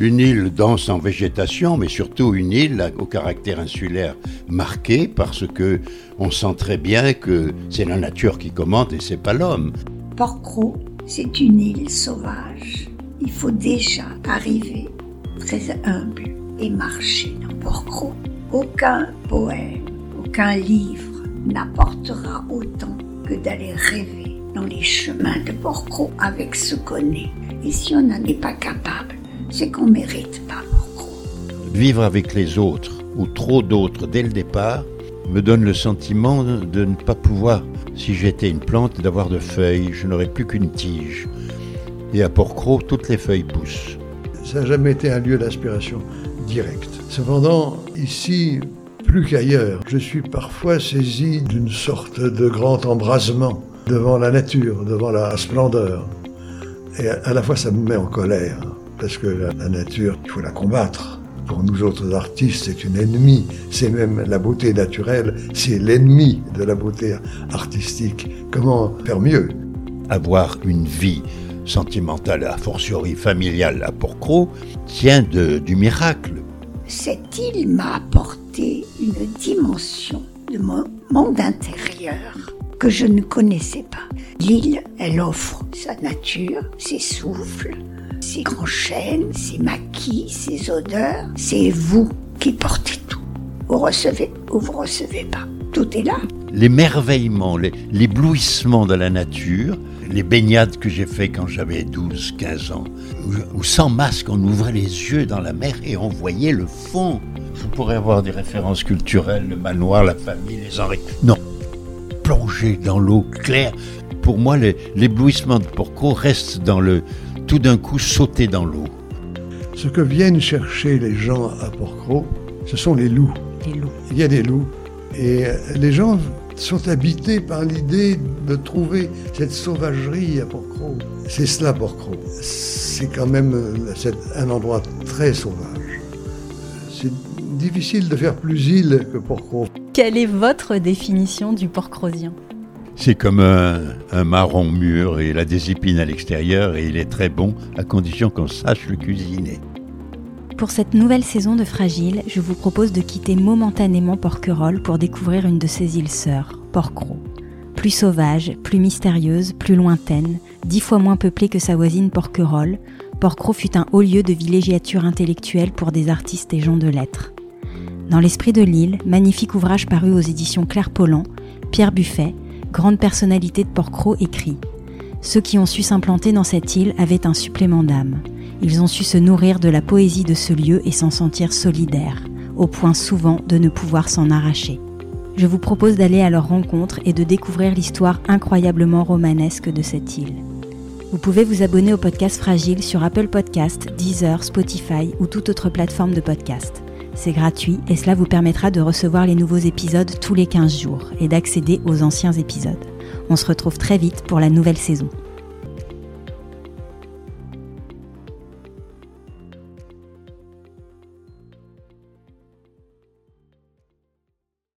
Une île dense en végétation, mais surtout une île au caractère insulaire marqué parce que on sent très bien que c'est la nature qui commande et c'est pas l'homme. Porcro, c'est une île sauvage. Il faut déjà arriver très humble et marcher dans Porcro. Aucun poème, aucun livre n'apportera autant que d'aller rêver dans les chemins de Porcro avec ce qu'on est. Et si on n'en est pas capable, c'est qu'on mérite pas Porcro. Vivre avec les autres ou trop d'autres dès le départ me donne le sentiment de ne pas pouvoir, si j'étais une plante, d'avoir de feuilles. Je n'aurais plus qu'une tige. Et à Porcro, toutes les feuilles poussent. Ça n'a jamais été un lieu d'inspiration directe. Cependant, ici, plus qu'ailleurs, je suis parfois saisi d'une sorte de grand embrasement devant la nature, devant la splendeur. Et à la fois, ça me met en colère, parce que la, nature, il faut la combattre. Pour nous autres artistes, c'est une ennemie. C'est même la beauté naturelle, c'est l'ennemi de la beauté artistique. Comment faire mieux? Avoir une vie sentimentale, a fortiori familiale à Porcro, tient de, du miracle. Cette île m'a apporté une dimension de mon monde intérieur que je ne connaissais pas? L'île, elle offre sa nature, ses souffles, ses grands chênes, ses maquis, ses odeurs. C'est vous qui portez tout. Vous recevez ou vous recevez pas. Tout est là. L'émerveillement, l'éblouissement de la nature, les baignades que j'ai fait quand j'avais 12, 15 ans, où, sans masque on ouvrait les yeux dans la mer et on voyait le fond. Je pourrais avoir des références culturelles, le manoir, la famille, les Henri. Non, plonger dans l'eau claire. Pour moi, l'éblouissement de Porco reste dans le tout d'un coup sauter dans l'eau. Ce que viennent chercher les gens à Porcro, ce sont les loups. Les loups. Il y a des loups. Et les gens sont habités par l'idée de trouver cette sauvagerie à Porcro. C'est cela Porcro. C'est quand même un endroit très sauvage. C'est difficile de faire plus île que Porcro. Quelle est votre définition du porcrosien C'est comme un, marron mûr et il a des épines à l'extérieur et il est très bon à condition qu'on sache le cuisiner. Pour cette nouvelle saison de Fragile, je vous propose de quitter momentanément Porquerolles pour découvrir une de ses îles sœurs, Porquerolles. Plus sauvage, plus mystérieuse, plus lointaine, dix fois moins peuplée que sa voisine Porquerolles, Porquerolles fut un haut lieu de villégiature intellectuelle pour des artistes et gens de lettres. Dans l'esprit de l'île, magnifique ouvrage paru aux éditions Claire Pollan, Pierre Buffet, grande personnalité de Porcro, écrit Ceux qui ont su s'implanter dans cette île avaient un supplément d'âme. Ils ont su se nourrir de la poésie de ce lieu et s'en sentir solidaires, au point souvent de ne pouvoir s'en arracher. Je vous propose d'aller à leur rencontre et de découvrir l'histoire incroyablement romanesque de cette île. Vous pouvez vous abonner au podcast Fragile sur Apple Podcast, Deezer, Spotify ou toute autre plateforme de podcast. C'est gratuit et cela vous permettra de recevoir les nouveaux épisodes tous les 15 jours et d'accéder aux anciens épisodes. On se retrouve très vite pour la nouvelle saison.